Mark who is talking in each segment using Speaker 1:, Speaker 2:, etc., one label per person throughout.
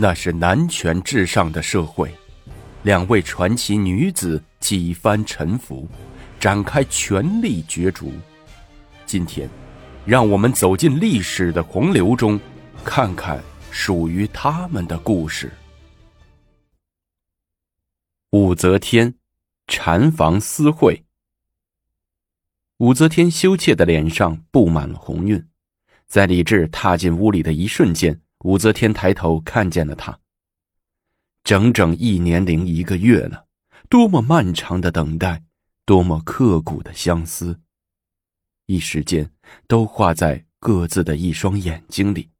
Speaker 1: 那是男权至上的社会，两位传奇女子几番沉浮，展开权力角逐。今天，让我们走进历史的洪流中，看看属于他们的故事。武则天禅房私会。武则天羞怯的脸上布满了红晕，在李治踏进屋里的一瞬间。武则天抬头看见了他。整整一年零一个月了，多么漫长的等待，多么刻骨的相思，一时间都化在各自的一双眼睛里。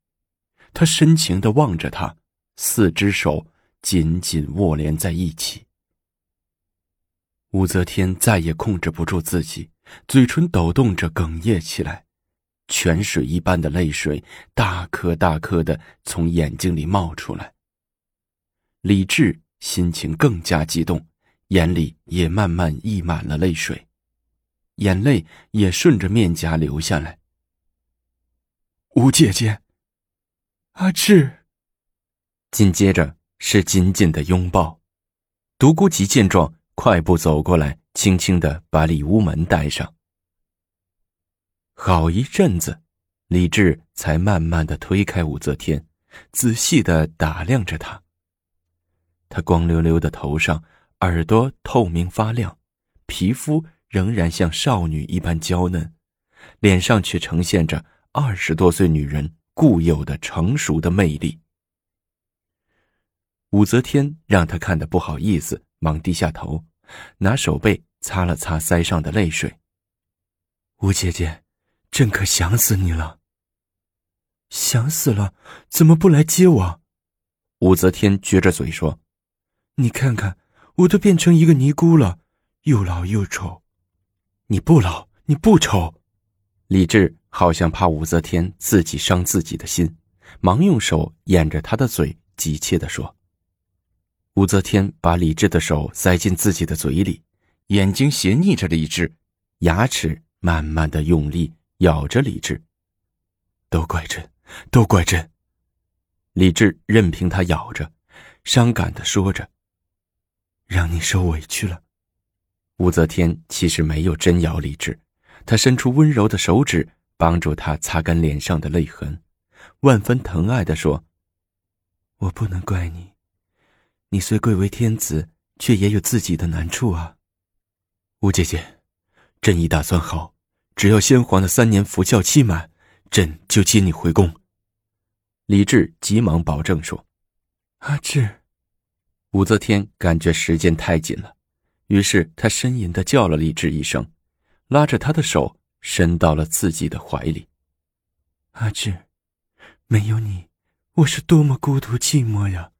Speaker 1: 他深情的望着他，四只手紧紧握连在一起。武则天再也控制不住自己，嘴唇抖动着，哽咽起来。泉水一般的泪水，大颗大颗的从眼睛里冒出来。李治心情更加激动，眼里也慢慢溢满了泪水，眼泪也顺着面颊流下来。
Speaker 2: 吴姐姐，阿志。
Speaker 1: 紧接着是紧紧的拥抱。独孤及见状，快步走过来，轻轻的把里屋门带上。好一阵子，李治才慢慢的推开武则天，仔细的打量着她。她光溜溜的头上，耳朵透明发亮，皮肤仍然像少女一般娇嫩，脸上却呈现着二十多岁女人固有的成熟的魅力。武则天让他看的不好意思，忙低下头，拿手背擦了擦腮上的泪水。
Speaker 2: 吴姐姐。朕可想死你了。想死了，怎么不来接我？
Speaker 1: 武则天撅着嘴说：“
Speaker 2: 你看看，我都变成一个尼姑了，又老又丑。
Speaker 1: 你不老，你不丑。”李治好像怕武则天自己伤自己的心，忙用手掩着她的嘴，急切的说：“武则天把李治的手塞进自己的嘴里，眼睛斜睨着李治，牙齿慢慢的用力。”咬着李治，
Speaker 2: 都怪朕，都怪朕。
Speaker 1: 李治任凭他咬着，伤感的说着：“
Speaker 2: 让你受委屈了。”
Speaker 1: 武则天其实没有真咬李治，她伸出温柔的手指，帮助他擦干脸上的泪痕，万分疼爱的说：“
Speaker 2: 我不能怪你，你虽贵为天子，却也有自己的难处啊。”
Speaker 1: 吴姐姐，朕已打算好。只要先皇的三年服孝期满，朕就接你回宫。李治急忙保证说：“
Speaker 2: 阿志。”
Speaker 1: 武则天感觉时间太紧了，于是她呻吟的叫了李治一声，拉着他的手伸到了自己的怀里。
Speaker 2: 阿志，没有你，我是多么孤独寂寞呀！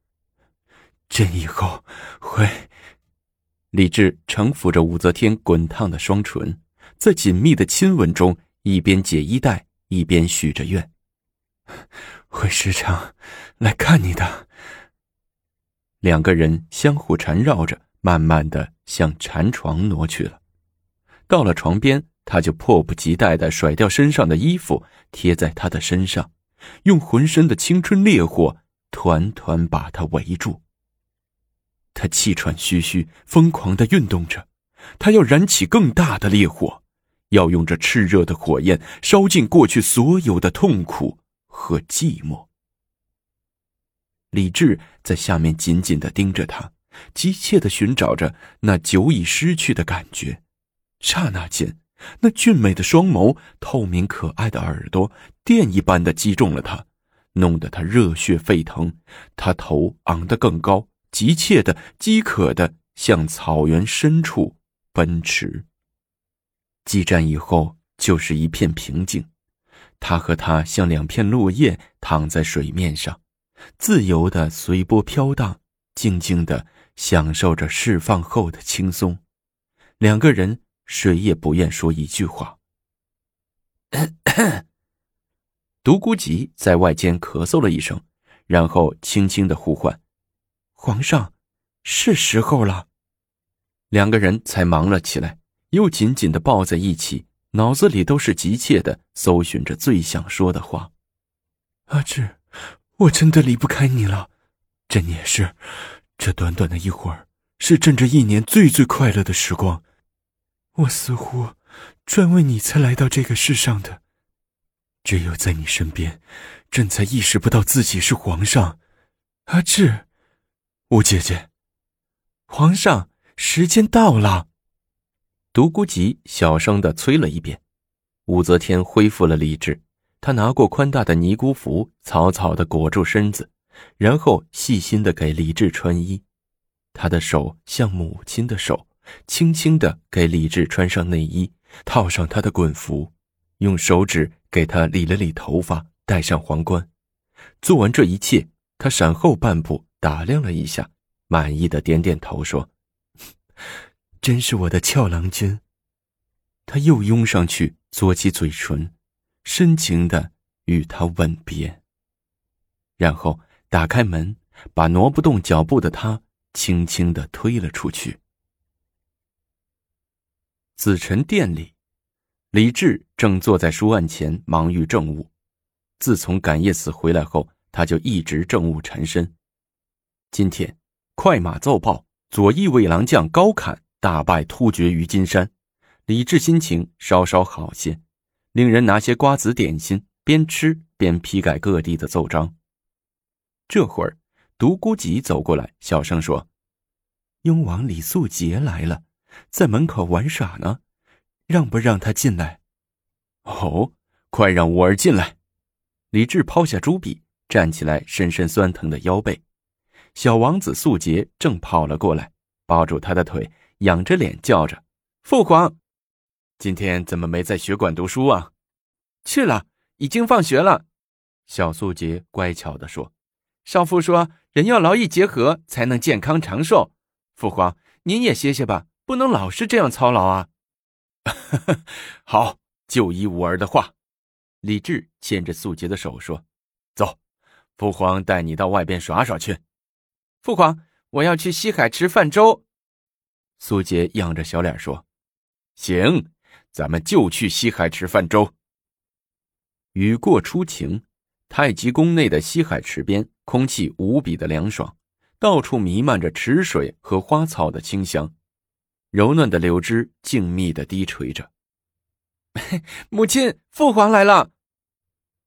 Speaker 2: 朕以后会。
Speaker 1: 李治承抚着武则天滚烫的双唇。在紧密的亲吻中，一边解衣带，一边许着愿，
Speaker 2: 会时常来看你的。
Speaker 1: 两个人相互缠绕着，慢慢的向禅床挪去了。到了床边，他就迫不及待的甩掉身上的衣服，贴在他的身上，用浑身的青春烈火团团把他围住。他气喘吁吁，疯狂的运动着，他要燃起更大的烈火。要用这炽热的火焰烧尽过去所有的痛苦和寂寞。李治在下面紧紧的盯着他，急切的寻找着那久已失去的感觉。刹那间，那俊美的双眸、透明可爱的耳朵，电一般的击中了他，弄得他热血沸腾。他头昂得更高，急切的、饥渴的向草原深处奔驰。激战以后就是一片平静，他和她像两片落叶躺在水面上，自由的随波飘荡，静静的享受着释放后的轻松。两个人谁也不愿说一句话。独孤及在外间咳嗽了一声，然后轻轻的呼唤：“
Speaker 2: 皇上，是时候了。”
Speaker 1: 两个人才忙了起来。又紧紧的抱在一起，脑子里都是急切的搜寻着最想说的话。
Speaker 2: 阿志，我真的离不开你了。朕也是，这短短的一会儿，是朕这一年最最快乐的时光。我似乎专为你才来到这个世上的，只有在你身边，朕才意识不到自己是皇上。阿志，吴姐姐，皇上，时间到了。
Speaker 1: 独孤及小声的催了一遍，武则天恢复了理智。她拿过宽大的尼姑服，草草的裹住身子，然后细心的给李治穿衣。她的手像母亲的手，轻轻的给李治穿上内衣，套上他的滚服，用手指给他理了理头发，戴上皇冠。做完这一切，他闪后半步，打量了一下，满意的点点头，说：“
Speaker 2: 真是我的俏郎君。”他又拥上去，嘬起嘴唇。深情的与他吻别，然后打开门，把挪不动脚步的他轻轻的推了出去。
Speaker 1: 紫宸殿里，李治正坐在书案前忙于政务。自从感业寺回来后，他就一直政务缠身。今天，快马奏报，左翼卫郎将高侃大败突厥于金山，李治心情稍稍好些。令人拿些瓜子点心，边吃边批改各地的奏章。这会儿，独孤及走过来，小声说：“
Speaker 2: 雍王李素杰来了，在门口玩耍呢，让不让他进来？”“
Speaker 1: 哦，快让吾儿进来。”李治抛下朱笔，站起来，伸伸酸疼的腰背。小王子素杰正跑了过来，抱住他的腿，仰着脸叫着：“父皇！”今天怎么没在学馆读书啊？
Speaker 3: 去了，已经放学了。
Speaker 1: 小素杰乖巧的说：“
Speaker 3: 少父说，人要劳逸结合，才能健康长寿。父皇，您也歇歇吧，不能老是这样操劳啊。”
Speaker 1: 好，就依吾儿的话。李治牵着素杰的手说：“走，父皇带你到外边耍耍去。”
Speaker 3: 父皇，我要去西海池泛舟。
Speaker 1: 苏杰仰着小脸说：“行。”咱们就去西海池泛舟。雨过初晴，太极宫内的西海池边，空气无比的凉爽，到处弥漫着池水和花草的清香，柔嫩的柳枝静谧的低垂着。
Speaker 3: 母亲，父皇来了！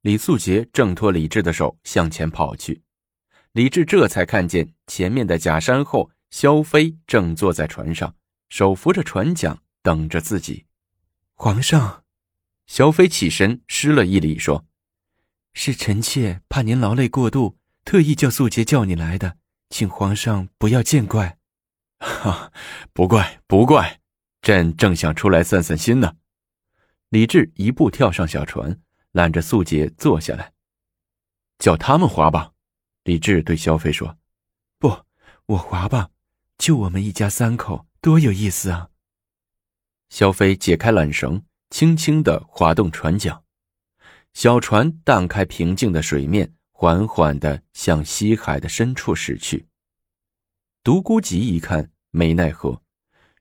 Speaker 1: 李素杰挣脱李治的手，向前跑去。李治这才看见前面的假山后，萧飞正坐在船上，手扶着船桨，等着自己。
Speaker 2: 皇上，
Speaker 1: 萧飞起身施了一礼，说：“
Speaker 2: 是臣妾怕您劳累过度，特意叫素洁叫你来的，请皇上不要见怪。”“
Speaker 1: 哈，不怪不怪，朕正想出来散散心呢。”李治一步跳上小船，揽着素洁坐下来，叫他们划吧。李治对萧飞说：“
Speaker 2: 不，我划吧，就我们一家三口，多有意思啊。”
Speaker 1: 萧飞解开缆绳，轻轻的划动船桨，小船荡开平静的水面，缓缓的向西海的深处驶去。独孤及一看，没奈何，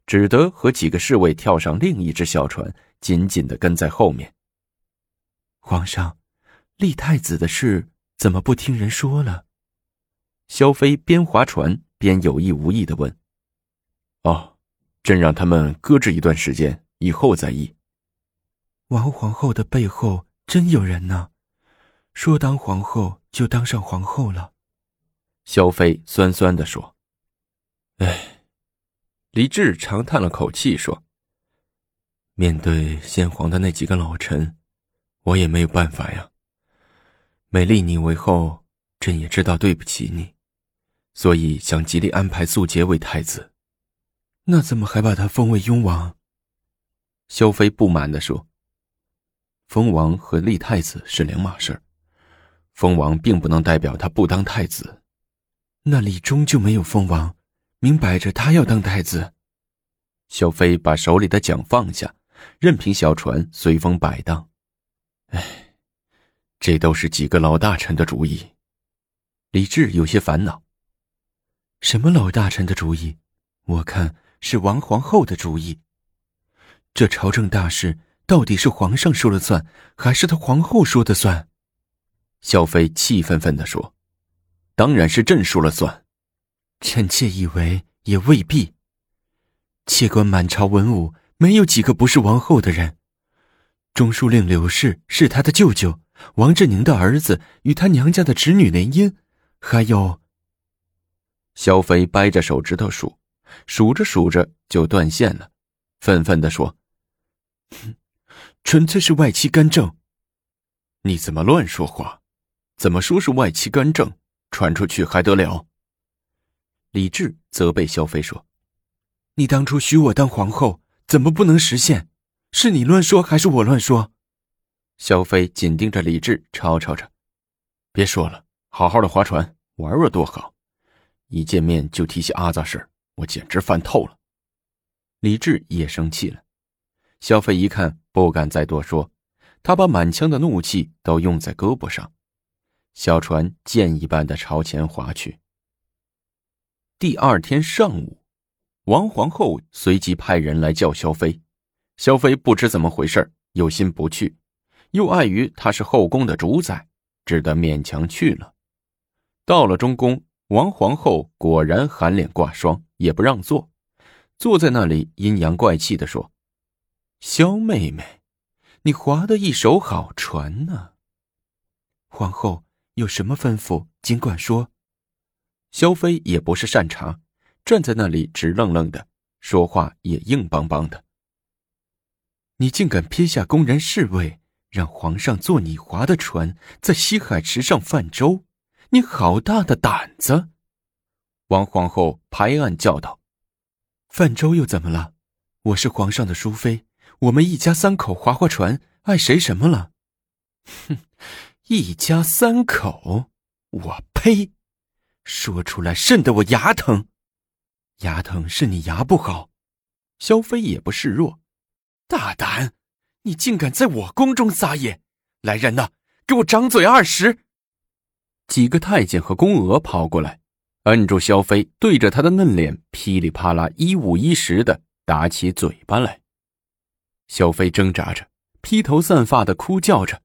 Speaker 1: 只得和几个侍卫跳上另一只小船，紧紧的跟在后面。
Speaker 2: 皇上，立太子的事怎么不听人说了？
Speaker 1: 萧飞边划船边有意无意的问：“哦。”朕让他们搁置一段时间，以后再议。
Speaker 2: 王皇后的背后真有人呢，说当皇后就当上皇后了。
Speaker 1: 萧妃酸酸的说：“哎。”李治长叹了口气说：“面对先皇的那几个老臣，我也没有办法呀。美立你为后，朕也知道对不起你，所以想极力安排素洁为太子。”
Speaker 2: 那怎么还把他封为雍王？
Speaker 1: 萧妃不满的说：“封王和立太子是两码事儿封王并不能代表他不当太子。
Speaker 2: 那李忠就没有封王，明摆着他要当太子。”
Speaker 1: 萧妃把手里的桨放下，任凭小船随风摆荡。哎，这都是几个老大臣的主意。李治有些烦恼：“
Speaker 2: 什么老大臣的主意？我看。”是王皇后的主意。这朝政大事到底是皇上说了算，还是他皇后说的算？
Speaker 1: 萧妃气愤愤地说：“当然是朕说了算。
Speaker 2: 臣妾以为也未必。妾观满朝文武，没有几个不是王后的人。中书令柳氏是他的舅舅，王振宁的儿子与他娘家的侄女联姻，还有。
Speaker 1: 萧飞掰着手指头数，数着数着就断线了，愤愤地说：“
Speaker 2: 纯粹是外戚干政。
Speaker 1: 你怎么乱说话？怎么说是外戚干政？传出去还得了？”
Speaker 2: 李治责备萧飞说：“你当初许我当皇后，怎么不能实现？是你乱说还是我乱说？”
Speaker 1: 萧飞紧盯着李治，吵吵着：“别说了，好好的划船玩玩多好。一见面就提起阿杂事我简直烦透了。”李治也生气了。萧飞一看，不敢再多说，他把满腔的怒气都用在胳膊上，小船箭一般的朝前划去。第二天上午，王皇后随即派人来叫萧妃。萧妃不知怎么回事有心不去，又碍于他是后宫的主宰，只得勉强去了。到了中宫，王皇后果然含脸挂霜，也不让座，坐在那里阴阳怪气的说：“萧妹妹，你划的一手好船呢。
Speaker 2: 皇后有什么吩咐，尽管说。”
Speaker 1: 萧飞也不是善茬，站在那里直愣愣的，说话也硬邦邦的。
Speaker 2: 你竟敢撇下宫人侍卫，让皇上坐你划的船，在西海池上泛舟，你好大的胆子！
Speaker 1: 王皇后拍案叫道：“
Speaker 2: 泛舟又怎么了？我是皇上的淑妃，我们一家三口划划船，碍谁什么了？”
Speaker 1: 哼，一家三口，我呸！
Speaker 2: 说出来，瘆得我牙疼。牙疼是你牙不好。
Speaker 1: 萧妃也不示弱，
Speaker 2: 大胆！你竟敢在我宫中撒野！来人呐，给我掌嘴二十！
Speaker 1: 几个太监和宫娥跑过来，摁住萧飞，对着他的嫩脸噼里啪啦一五一十的打起嘴巴来。萧飞挣扎着，披头散发的哭叫着：“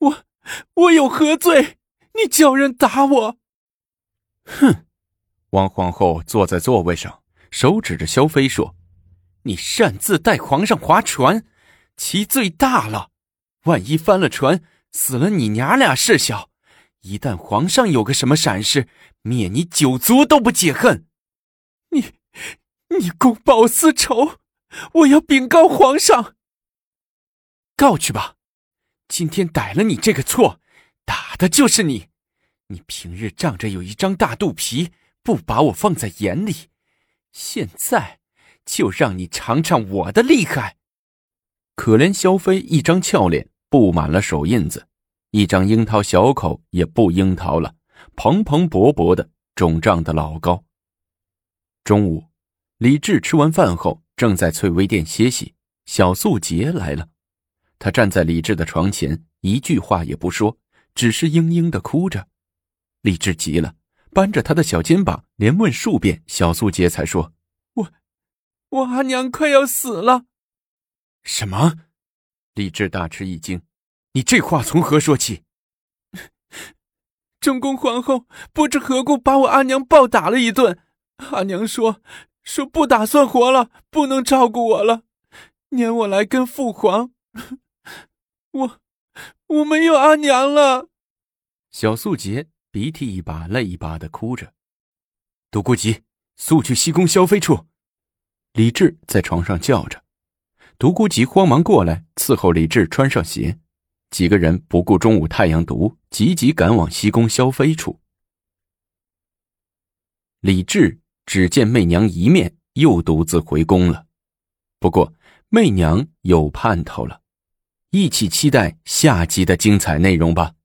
Speaker 2: 我，我有何罪？你叫人打我！”
Speaker 1: 哼，王皇后坐在座位上，手指着萧飞说：“你擅自带皇上划船，其罪大了。万一翻了船，死了你娘俩事小；一旦皇上有个什么闪失，灭你九族都不解恨。
Speaker 2: 你，你公报私仇，我要禀告皇上。
Speaker 1: 告去吧，今天逮了你这个错，打的就是你。”你平日仗着有一张大肚皮，不把我放在眼里，现在就让你尝尝我的厉害！可怜萧妃一张俏脸布满了手印子，一张樱桃小口也不樱桃了，蓬蓬勃勃的，肿胀的老高。中午，李治吃完饭后正在翠微殿歇息，小素洁来了，她站在李治的床前，一句话也不说，只是嘤嘤的哭着。李治急了，扳着他的小肩膀，连问数遍，小素洁才说：“
Speaker 2: 我，我阿娘快要死了。”
Speaker 1: 什么？李治大吃一惊：“你这话从何说起？”
Speaker 2: 正宫皇后不知何故把我阿娘暴打了一顿，阿娘说说不打算活了，不能照顾我了，撵我来跟父皇。我我没有阿娘了。
Speaker 1: 小素洁。鼻涕一把泪一把的哭着，独孤吉速去西宫萧妃处。李治在床上叫着，独孤吉慌忙过来伺候李治穿上鞋。几个人不顾中午太阳毒，急急赶往西宫萧妃处。李治只见媚娘一面，又独自回宫了。不过媚娘有盼头了，一起期待下集的精彩内容吧。